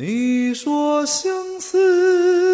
你说相思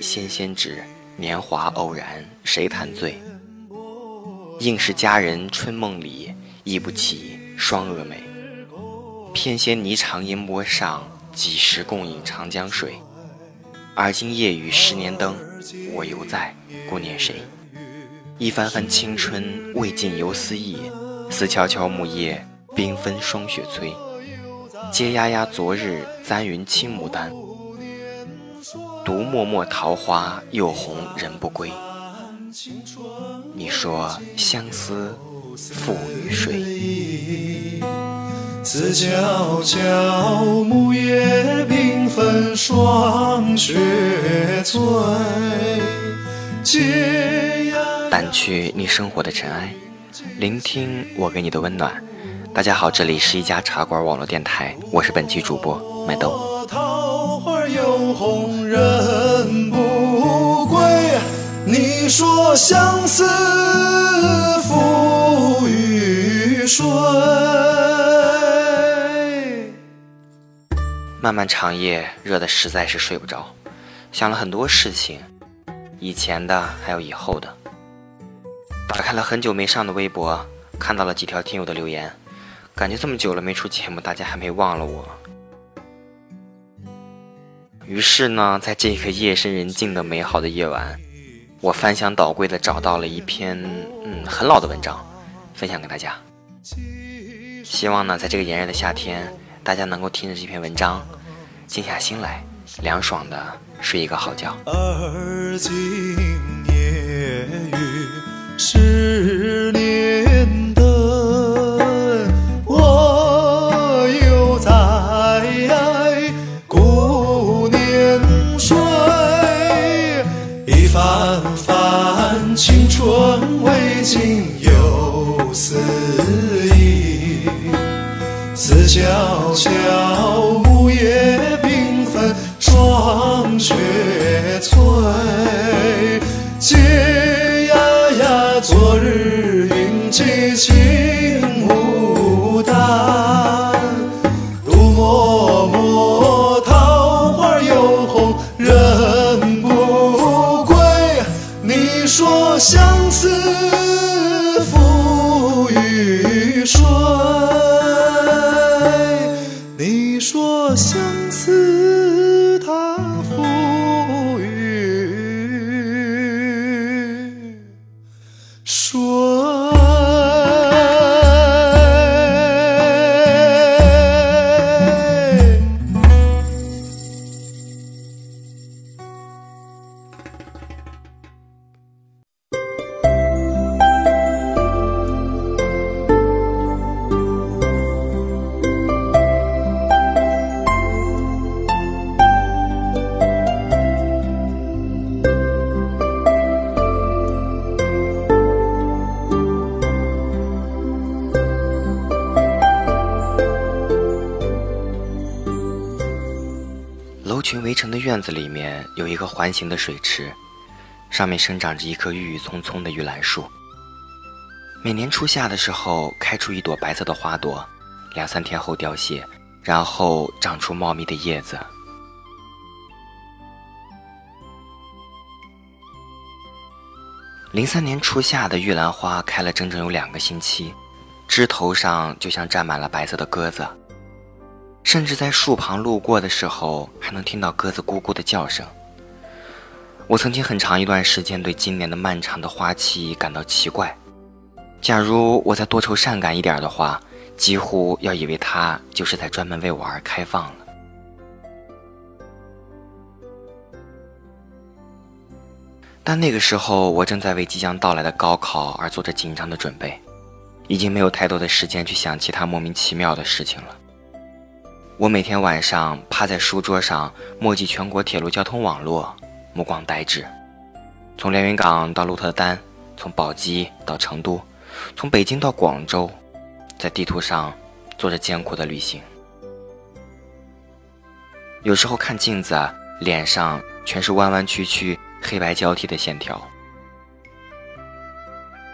纤纤指，年华偶然谁弹醉？应是佳人春梦里，忆不起双蛾眉。偏跹霓裳烟波上，几时共饮长江水？而今夜雨十年灯，我犹在，顾念谁？一番番青春未尽犹思忆，思悄悄木叶，缤纷霜雪催。嗟呀呀昨日簪云青牡丹，独默默桃花又红人不归。你说相思赋予谁？思悄悄，木叶缤纷，霜雪催。掸去你生活的尘埃，聆听我给你的温暖。大家好，这里是一家茶馆网络电台，我是本期主播麦豆。桃花又红你说相思赋予谁？漫漫长夜，热的实在是睡不着，想了很多事情，以前的还有以后的。打开了很久没上的微博，看到了几条听友的留言，感觉这么久了没出节目，大家还没忘了我。于是呢，在这个夜深人静的美好的夜晚，我翻箱倒柜的找到了一篇嗯很老的文章，分享给大家。希望呢，在这个炎热的夏天，大家能够听着这篇文章，静下心来，凉爽的睡一个好觉。而今夜雨十年春未尽又思忆。思悄悄，院子里面有一个环形的水池，上面生长着一棵郁郁葱葱的玉兰树。每年初夏的时候，开出一朵白色的花朵，两三天后凋谢，然后长出茂密的叶子。零三年初夏的玉兰花开了整整有两个星期，枝头上就像站满了白色的鸽子。甚至在树旁路过的时候，还能听到鸽子咕咕的叫声。我曾经很长一段时间对今年的漫长的花期感到奇怪。假如我再多愁善感一点的话，几乎要以为它就是在专门为我而开放了。但那个时候，我正在为即将到来的高考而做着紧张的准备，已经没有太多的时间去想其他莫名其妙的事情了。我每天晚上趴在书桌上墨迹全国铁路交通网络，目光呆滞，从连云港到鹿特丹，从宝鸡到成都，从北京到广州，在地图上做着艰苦的旅行。有时候看镜子，脸上全是弯弯曲曲。黑白交替的线条。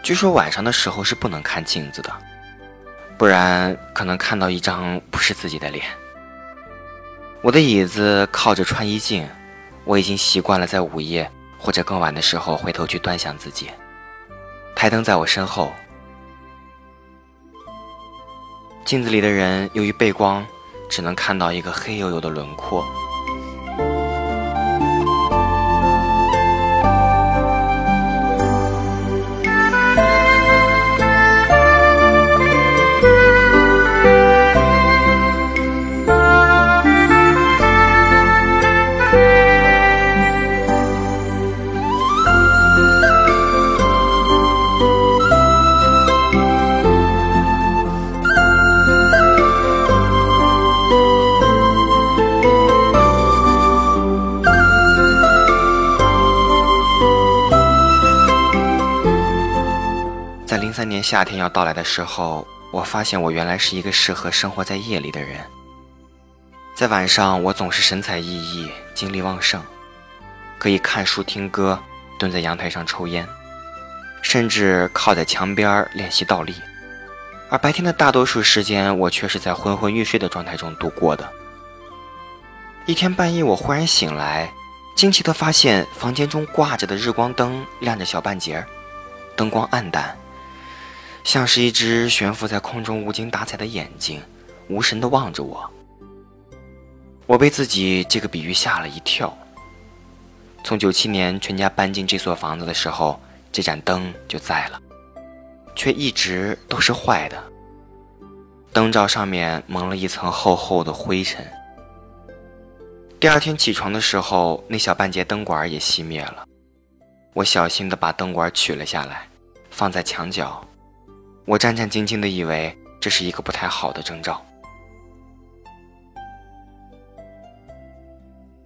据说晚上的时候是不能看镜子的，不然可能看到一张不是自己的脸。我的椅子靠着穿衣镜，我已经习惯了在午夜或者更晚的时候回头去端详自己。台灯在我身后，镜子里的人由于背光，只能看到一个黑黝黝的轮廓。三年夏天要到来的时候，我发现我原来是一个适合生活在夜里的人。在晚上，我总是神采奕奕，精力旺盛，可以看书、听歌，蹲在阳台上抽烟，甚至靠在墙边练习倒立。而白天的大多数时间，我却是在昏昏欲睡的状态中度过的。一天半夜，我忽然醒来，惊奇地发现房间中挂着的日光灯亮着小半截，灯光暗淡。像是一只悬浮在空中无精打采的眼睛，无神地望着我。我被自己这个比喻吓了一跳。从九七年全家搬进这所房子的时候，这盏灯就在了，却一直都是坏的。灯罩上面蒙了一层厚厚的灰尘。第二天起床的时候，那小半截灯管也熄灭了。我小心地把灯管取了下来，放在墙角。我战战兢兢地以为这是一个不太好的征兆。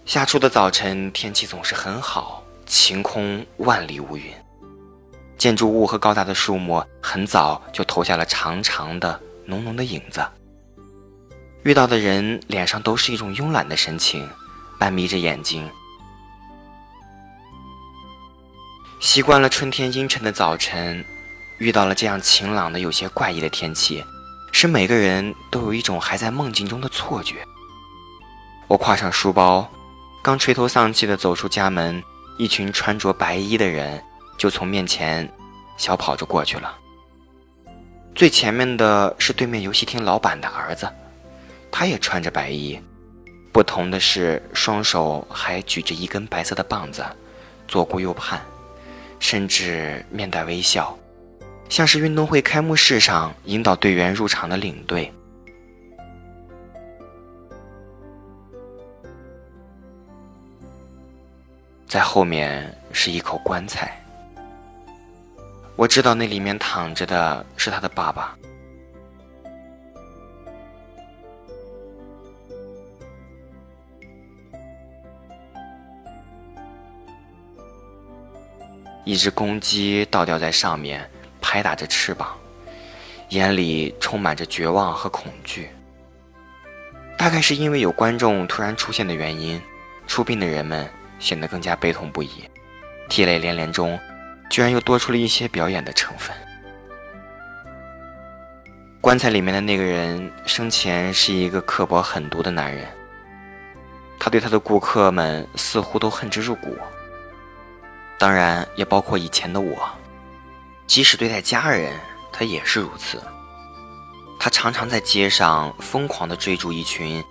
夏初的早晨，天气总是很好，晴空万里无云，建筑物和高大的树木很早就投下了长长的、浓浓的影子。遇到的人脸上都是一种慵懒的神情，半眯着眼睛。习惯了春天阴沉的早晨。遇到了这样晴朗的、有些怪异的天气，使每个人都有一种还在梦境中的错觉。我挎上书包，刚垂头丧气地走出家门，一群穿着白衣的人就从面前小跑着过去了。最前面的是对面游戏厅老板的儿子，他也穿着白衣，不同的是双手还举着一根白色的棒子，左顾右盼，甚至面带微笑。像是运动会开幕式上引导队员入场的领队，在后面是一口棺材。我知道那里面躺着的是他的爸爸。一只公鸡倒吊在上面。拍打着翅膀，眼里充满着绝望和恐惧。大概是因为有观众突然出现的原因，出殡的人们显得更加悲痛不已，涕泪连连中，居然又多出了一些表演的成分。棺材里面的那个人生前是一个刻薄狠毒的男人，他对他的顾客们似乎都恨之入骨，当然也包括以前的我。即使对待家人，他也是如此。他常常在街上疯狂地追逐一群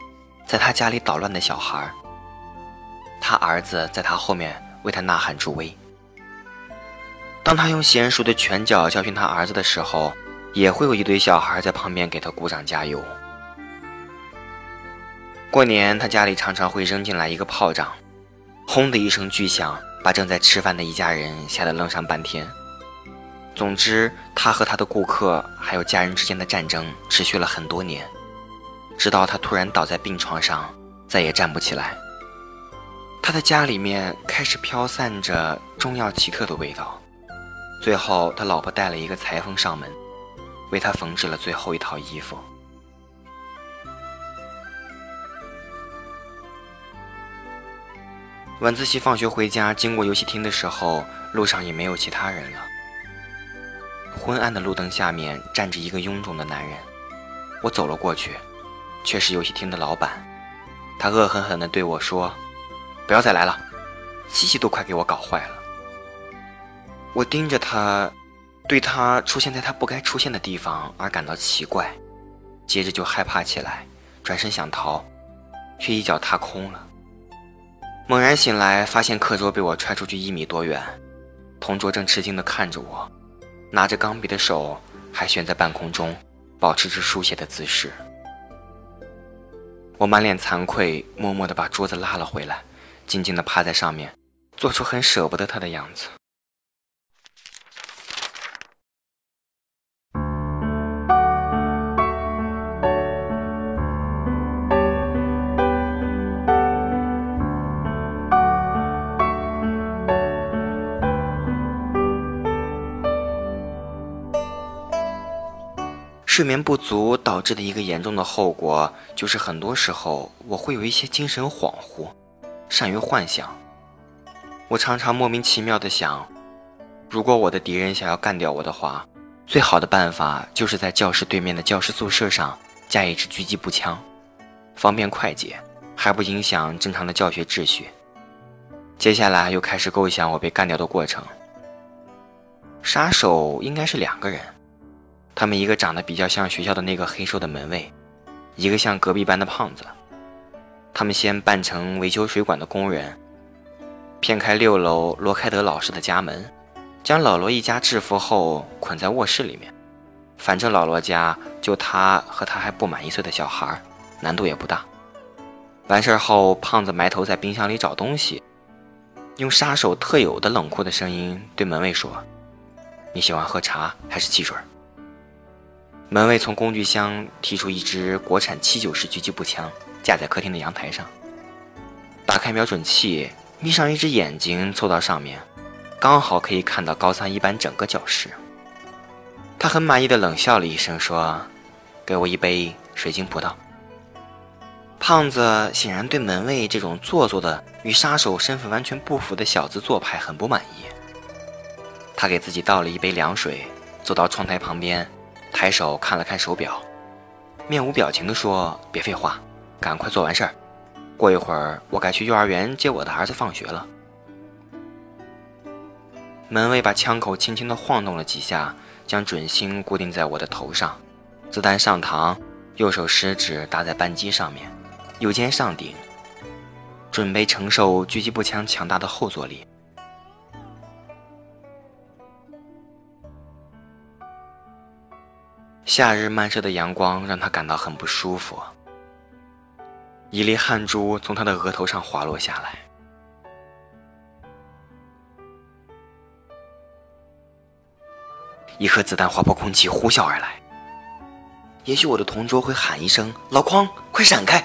在他家里捣乱的小孩。他儿子在他后面为他呐喊助威。当他用娴熟的拳脚教训他儿子的时候，也会有一堆小孩在旁边给他鼓掌加油。过年，他家里常常会扔进来一个炮仗，轰的一声巨响，把正在吃饭的一家人吓得愣上半天。总之，他和他的顾客还有家人之间的战争持续了很多年，直到他突然倒在病床上，再也站不起来。他的家里面开始飘散着中药奇特的味道。最后，他老婆带了一个裁缝上门，为他缝制了最后一套衣服。晚自习放学回家，经过游戏厅的时候，路上也没有其他人了。昏暗的路灯下面站着一个臃肿的男人，我走了过去，却是游戏厅的老板。他恶狠狠地对我说：“不要再来了，机器都快给我搞坏了。”我盯着他，对他出现在他不该出现的地方而感到奇怪，接着就害怕起来，转身想逃，却一脚踏空了。猛然醒来，发现课桌被我踹出去一米多远，同桌正吃惊地看着我，拿着钢笔的手还悬在半空中，保持着书写的姿势。我满脸惭愧，默默地把桌子拉了回来，静静地趴在上面，做出很舍不得他的样子。睡眠不足导致的一个严重的后果，就是很多时候我会有一些精神恍惚，善于幻想。我常常莫名其妙的想，如果我的敌人想要干掉我的话，最好的办法就是在教室对面的教师宿舍上加一支狙击步枪，方便快捷，还不影响正常的教学秩序。接下来又开始构想我被干掉的过程。杀手应该是两个人。他们一个长得比较像学校的那个黑瘦的门卫，一个像隔壁班的胖子。他们先扮成维修水管的工人，骗开六楼罗开德老师的家门，将老罗一家制服后捆在卧室里面。反正老罗家就他和他还不满一岁的小孩，难度也不大。完事后，胖子埋头在冰箱里找东西，用杀手特有的冷酷的声音对门卫说：“你喜欢喝茶还是汽水？”门卫从工具箱提出一支国产七九式狙击步枪，架在客厅的阳台上。打开瞄准器，眯上一只眼睛，凑到上面，刚好可以看到高三一班整个教室。他很满意的冷笑了一声，说：“给我一杯水晶葡萄。”胖子显然对门卫这种做作的、与杀手身份完全不符的小资做派很不满意。他给自己倒了一杯凉水，走到窗台旁边。抬手看了看手表，面无表情地说：“别废话，赶快做完事儿。过一会儿我该去幼儿园接我的儿子放学了。”门卫把枪口轻轻地晃动了几下，将准星固定在我的头上。子弹上膛，右手食指搭在扳机上面，右肩上顶，准备承受狙击步枪强大的后坐力。夏日漫射的阳光让他感到很不舒服，一粒汗珠从他的额头上滑落下来。一颗子弹划破空气，呼啸而来。也许我的同桌会喊一声：“老匡，快闪开！”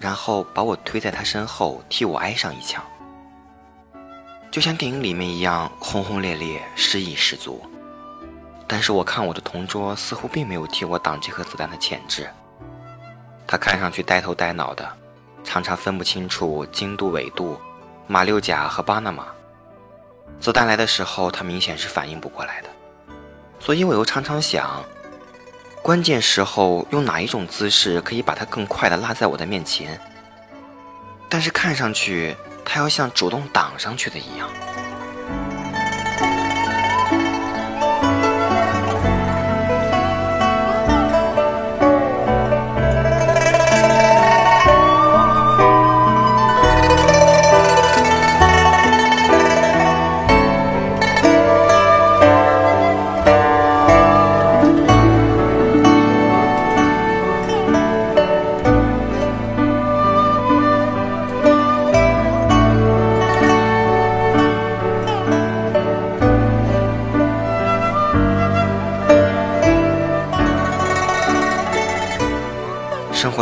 然后把我推在他身后，替我挨上一枪，就像电影里面一样，轰轰烈烈，诗意十足。但是我看我的同桌似乎并没有替我挡这颗子弹的潜质，他看上去呆头呆脑的，常常分不清楚经度、纬度、马六甲和巴拿马。子弹来的时候，他明显是反应不过来的，所以我又常常想，关键时候用哪一种姿势可以把他更快的拉在我的面前？但是看上去他要像主动挡上去的一样。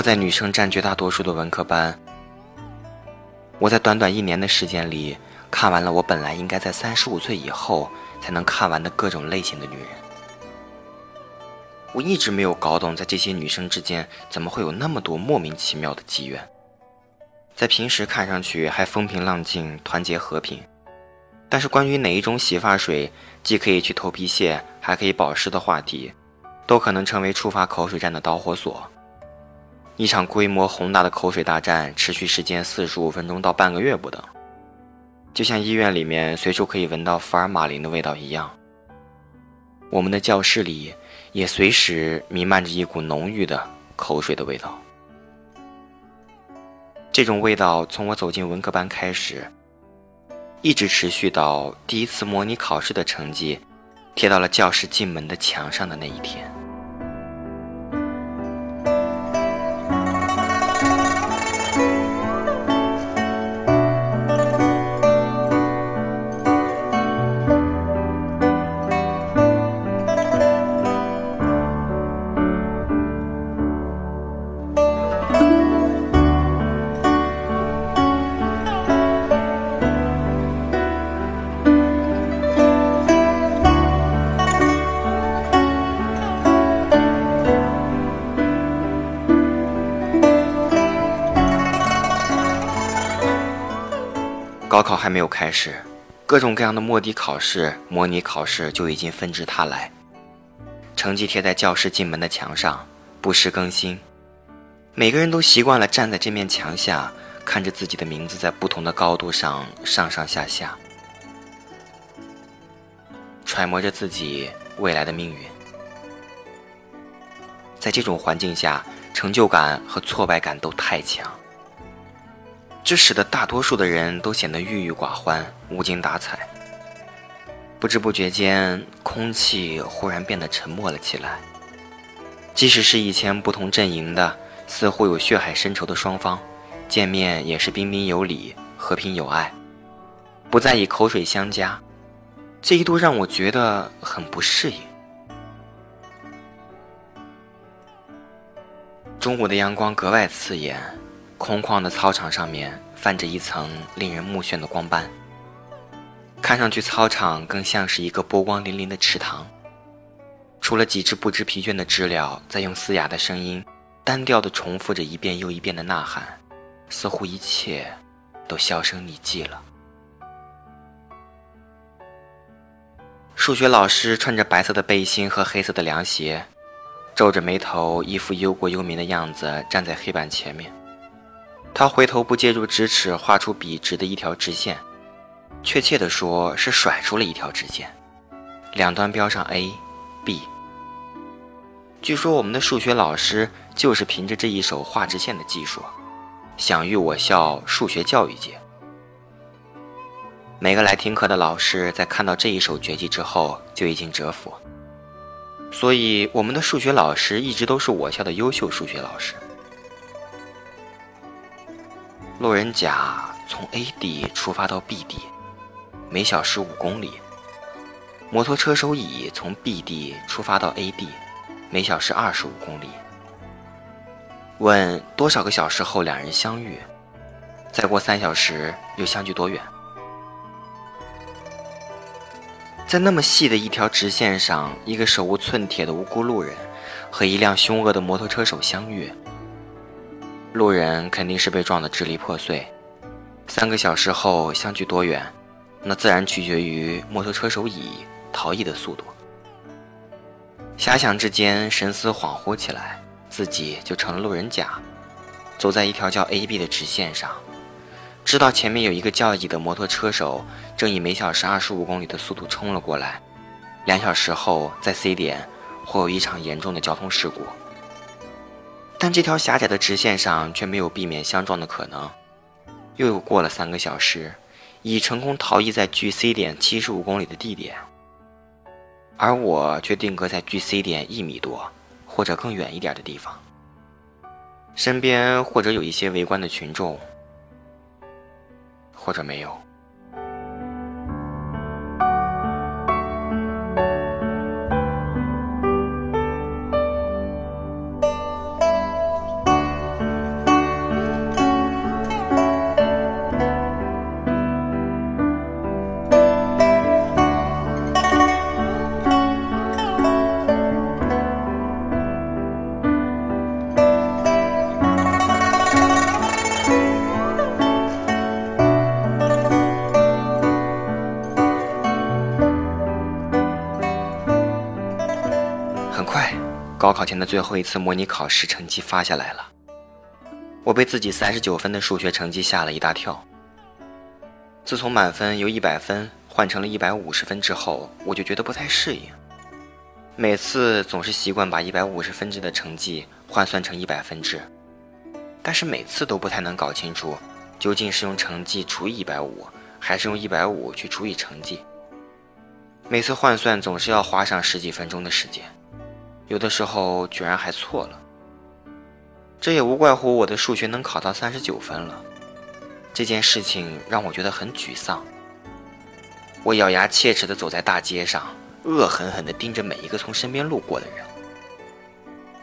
在女生占绝大多数的文科班，我在短短一年的时间里看完了我本来应该在三十五岁以后才能看完的各种类型的女人。我一直没有搞懂，在这些女生之间怎么会有那么多莫名其妙的机缘。在平时看上去还风平浪静、团结和平，但是关于哪一种洗发水既可以去头皮屑，还可以保湿的话题，都可能成为触发口水战的导火索。一场规模宏大的口水大战，持续时间四十五分钟到半个月不等，就像医院里面随处可以闻到福尔马林的味道一样。我们的教室里也随时弥漫着一股浓郁的口水的味道。这种味道从我走进文科班开始，一直持续到第一次模拟考试的成绩贴到了教室进门的墙上的那一天。还没有开始，各种各样的摸底考试、模拟考试就已经纷至沓来，成绩贴在教室进门的墙上，不时更新。每个人都习惯了站在这面墙下，看着自己的名字在不同的高度上上上下下，揣摩着自己未来的命运。在这种环境下，成就感和挫败感都太强。这使得大多数的人都显得郁郁寡欢、无精打采。不知不觉间，空气忽然变得沉默了起来。即使是以前不同阵营的、似乎有血海深仇的双方，见面也是彬彬有礼、和平友爱，不再以口水相加。这一度让我觉得很不适应。中午的阳光格外刺眼。空旷的操场上面泛着一层令人目眩的光斑，看上去操场更像是一个波光粼粼的池塘。除了几只不知疲倦的知了在用嘶哑的声音单调地重复着一遍又一遍的呐喊，似乎一切都销声匿迹了。数学老师穿着白色的背心和黑色的凉鞋，皱着眉头，一副忧国忧民的样子，站在黑板前面。他回头不借助直尺画出笔直的一条直线，确切地说是甩出了一条直线，两端标上 A、B。据说我们的数学老师就是凭着这一手画直线的技术，享誉我校数学教育界。每个来听课的老师在看到这一手绝技之后就已经折服，所以我们的数学老师一直都是我校的优秀数学老师。路人甲从 A 地出发到 B 地，每小时五公里。摩托车手乙从 B 地出发到 A 地，每小时二十五公里。问多少个小时后两人相遇？再过三小时又相距多远？在那么细的一条直线上，一个手无寸铁的无辜路人和一辆凶恶的摩托车手相遇。路人肯定是被撞得支离破碎，三个小时后相距多远，那自然取决于摩托车手乙逃逸的速度。遐想之间，神思恍惚起来，自己就成了路人甲，走在一条叫 A B 的直线上，知道前面有一个叫乙的摩托车手正以每小时二十五公里的速度冲了过来，两小时后在 C 点会有一场严重的交通事故。但这条狭窄的直线上却没有避免相撞的可能。又过了三个小时，乙成功逃逸在距 C 点七十五公里的地点，而我却定格在距 C 点一米多或者更远一点的地方。身边或者有一些围观的群众，或者没有。前的最后一次模拟考试成绩发下来了，我被自己三十九分的数学成绩吓了一大跳。自从满分由一百分换成了一百五十分之后，我就觉得不太适应。每次总是习惯把一百五十分制的成绩换算成一百分制，但是每次都不太能搞清楚，究竟是用成绩除以一百五，还是用一百五去除以成绩。每次换算总是要花上十几分钟的时间。有的时候居然还错了，这也无怪乎我的数学能考到三十九分了。这件事情让我觉得很沮丧。我咬牙切齿地走在大街上，恶狠狠地盯着每一个从身边路过的人，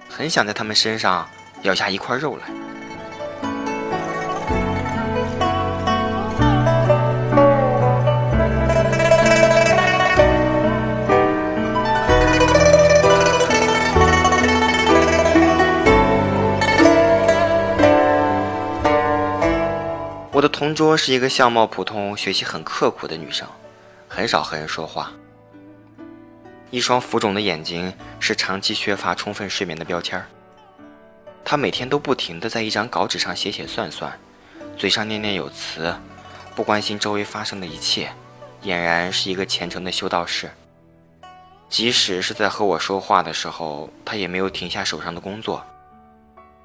很想在他们身上咬下一块肉来。我的同桌是一个相貌普通、学习很刻苦的女生，很少和人说话。一双浮肿的眼睛是长期缺乏充分睡眠的标签儿。她每天都不停地在一张稿纸上写写算算，嘴上念念有词，不关心周围发生的一切，俨然是一个虔诚的修道士。即使是在和我说话的时候，她也没有停下手上的工作，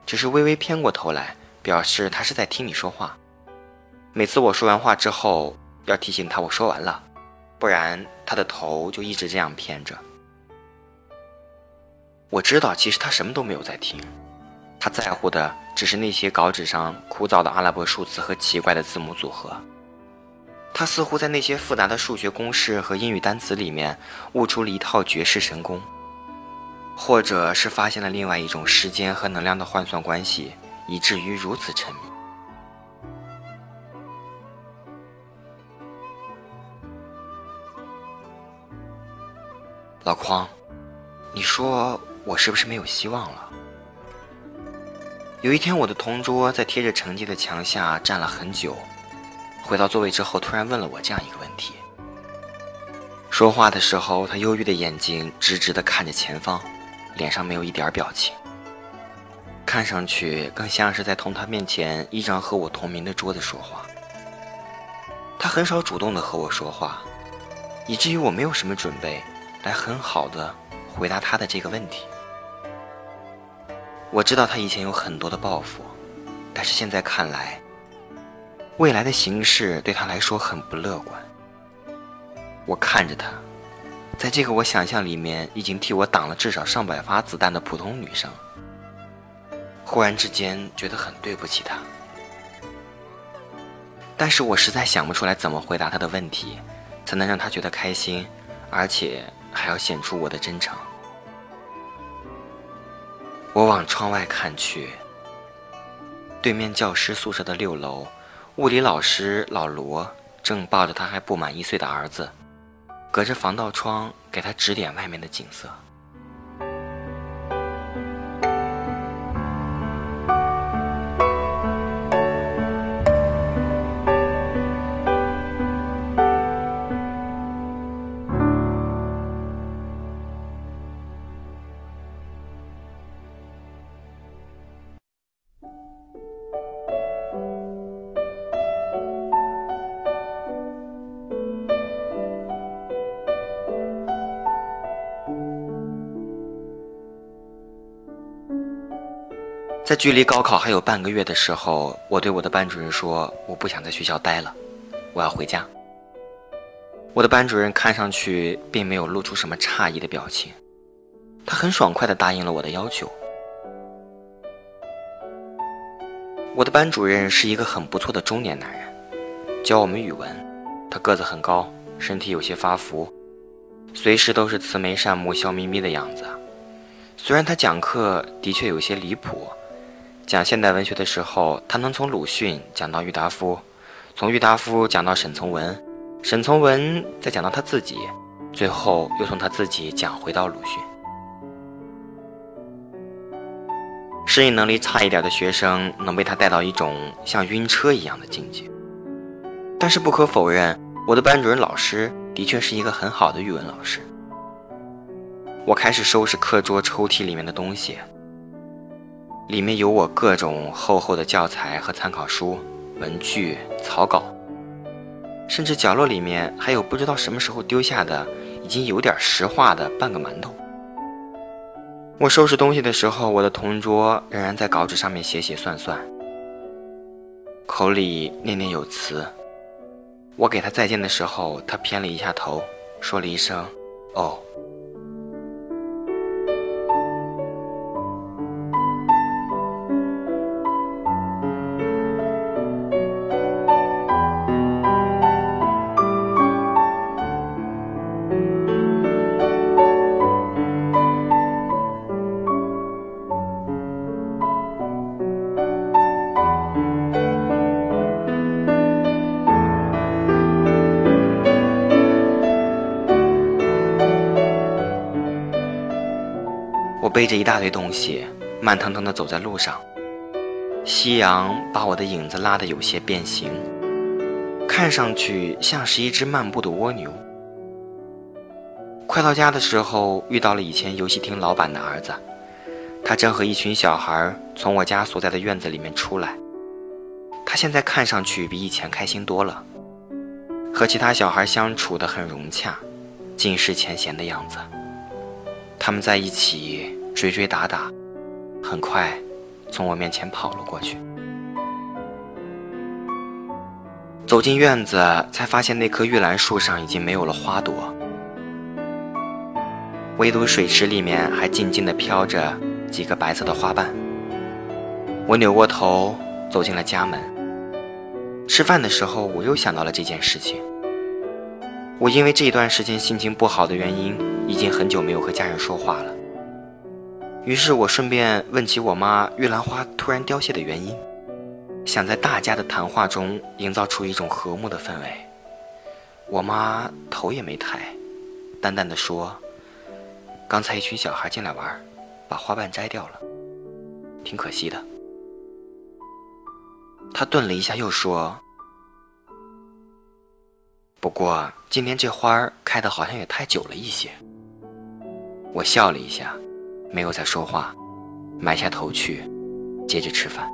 只是微微偏过头来，表示她是在听你说话。每次我说完话之后，要提醒他我说完了，不然他的头就一直这样偏着。我知道，其实他什么都没有在听，他在乎的只是那些稿纸上枯燥的阿拉伯数字和奇怪的字母组合。他似乎在那些复杂的数学公式和英语单词里面悟出了一套绝世神功，或者是发现了另外一种时间和能量的换算关系，以至于如此沉迷。老匡，你说我是不是没有希望了？有一天，我的同桌在贴着成绩的墙下站了很久，回到座位之后，突然问了我这样一个问题。说话的时候，他忧郁的眼睛直直地看着前方，脸上没有一点表情，看上去更像是在同他面前一张和我同名的桌子说话。他很少主动的和我说话，以至于我没有什么准备。来很好的回答他的这个问题。我知道他以前有很多的抱负，但是现在看来，未来的形势对他来说很不乐观。我看着他，在这个我想象里面已经替我挡了至少上百发子弹的普通女生，忽然之间觉得很对不起他。但是我实在想不出来怎么回答他的问题，才能让他觉得开心，而且。还要显出我的真诚。我往窗外看去，对面教师宿舍的六楼，物理老师老罗正抱着他还不满一岁的儿子，隔着防盗窗给他指点外面的景色。在距离高考还有半个月的时候，我对我的班主任说：“我不想在学校待了，我要回家。”我的班主任看上去并没有露出什么诧异的表情，他很爽快地答应了我的要求。我的班主任是一个很不错的中年男人，教我们语文。他个子很高，身体有些发福，随时都是慈眉善目、笑眯眯的样子。虽然他讲课的确有些离谱。讲现代文学的时候，他能从鲁迅讲到郁达夫，从郁达夫讲到沈从文，沈从文再讲到他自己，最后又从他自己讲回到鲁迅。适应能力差一点的学生能被他带到一种像晕车一样的境界。但是不可否认，我的班主任老师的确是一个很好的语文老师。我开始收拾课桌抽屉里面的东西，里面有我各种厚厚的教材和参考书、文具、草稿，甚至角落里面还有不知道什么时候丢下的、已经有点石化的半个馒头。我收拾东西的时候，我的同桌仍然在稿纸上面写写算算，口里念念有词。我给他再见的时候，他偏了一下头，说了一声：“哦。”大堆东西，慢腾腾地走在路上。夕阳把我的影子拉得有些变形，看上去像是一只漫步的蜗牛。快到家的时候，遇到了以前游戏厅老板的儿子，他正和一群小孩从我家所在的院子里面出来。他现在看上去比以前开心多了，和其他小孩相处得很融洽，尽释前嫌的样子。他们在一起。追追打打，很快从我面前跑了过去。走进院子，才发现那棵玉兰树上已经没有了花朵，唯独水池里面还静静地飘着几个白色的花瓣。我扭过头走进了家门。吃饭的时候，我又想到了这件事情。我因为这一段时间心情不好的原因，已经很久没有和家人说话了。于是我顺便问起我妈玉兰花突然凋谢的原因，想在大家的谈话中营造出一种和睦的氛围。我妈头也没抬，淡淡的说：“刚才一群小孩进来玩，把花瓣摘掉了，挺可惜的。”她顿了一下，又说：“不过今天这花开的好像也太久了一些。”我笑了一下。没有再说话，埋下头去，接着吃饭。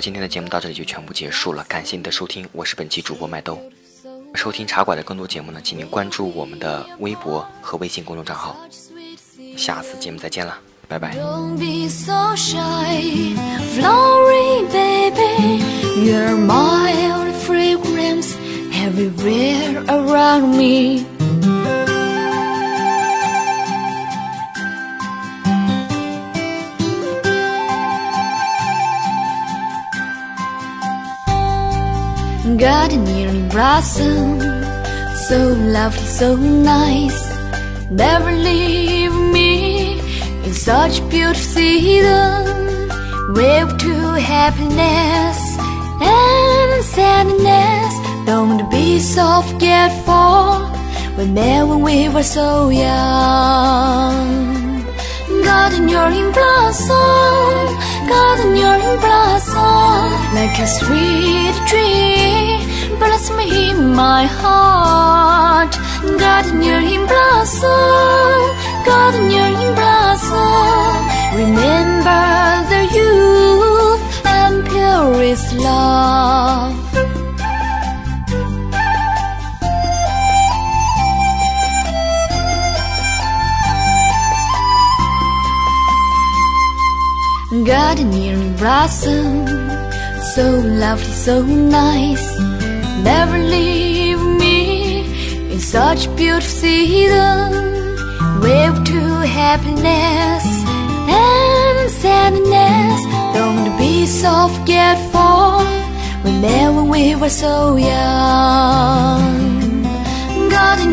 今天的节目到这里就全部结束了，感谢你的收听，我是本期主播麦兜。收听茶馆的更多节目呢，请您关注我们的微博和微信公众账号。下次节目再见了，拜拜。Gardening blossom So lovely, so nice. Never leave me in such beautiful season. Wave to happiness and sadness. Don't be so forgetful Whenever we were so young. Garden, you're in blossom Garden, you're in blossom Like a sweet tree Blossom in my heart. Garden, in blossom Garden, in blossom Remember the youth and purest love. Gardening blossom So lovely, so nice Never leave me in such beautiful season Wave to happiness and sadness Don't be so forgetful Whenever we were so young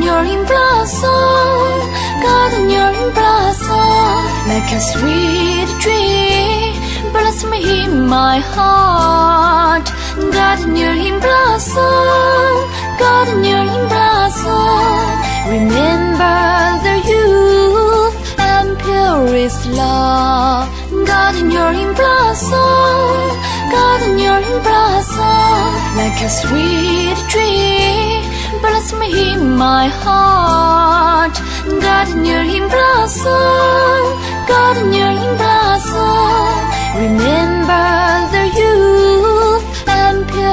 you're in blossom Garden, you're in blossom like a sweet dream. Bless me in my heart. Gardener in blossom, gardener in blossom. Remember the youth and purest love. Gardener in blossom, gardener in blossom. Like a sweet dream. Bless me in my heart. Gardener in blossom, gardener in blossom. Remember the youth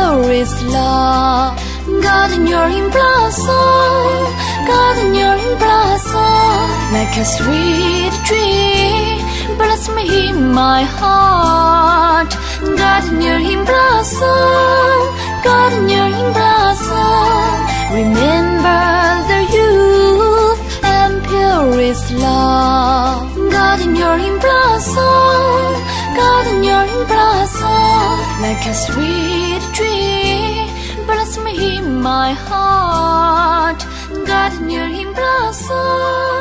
and purest love. Gardener in your blossom, gardener in your blossom. Like a sweet dream. Bless me my heart. Gardener in your blossom, gardener in your blossom. Remember the youth and purest love. Gardener in your blossom, gardener in your blossom. Like a sweet tree. Bless me, in my heart. God near him blossom.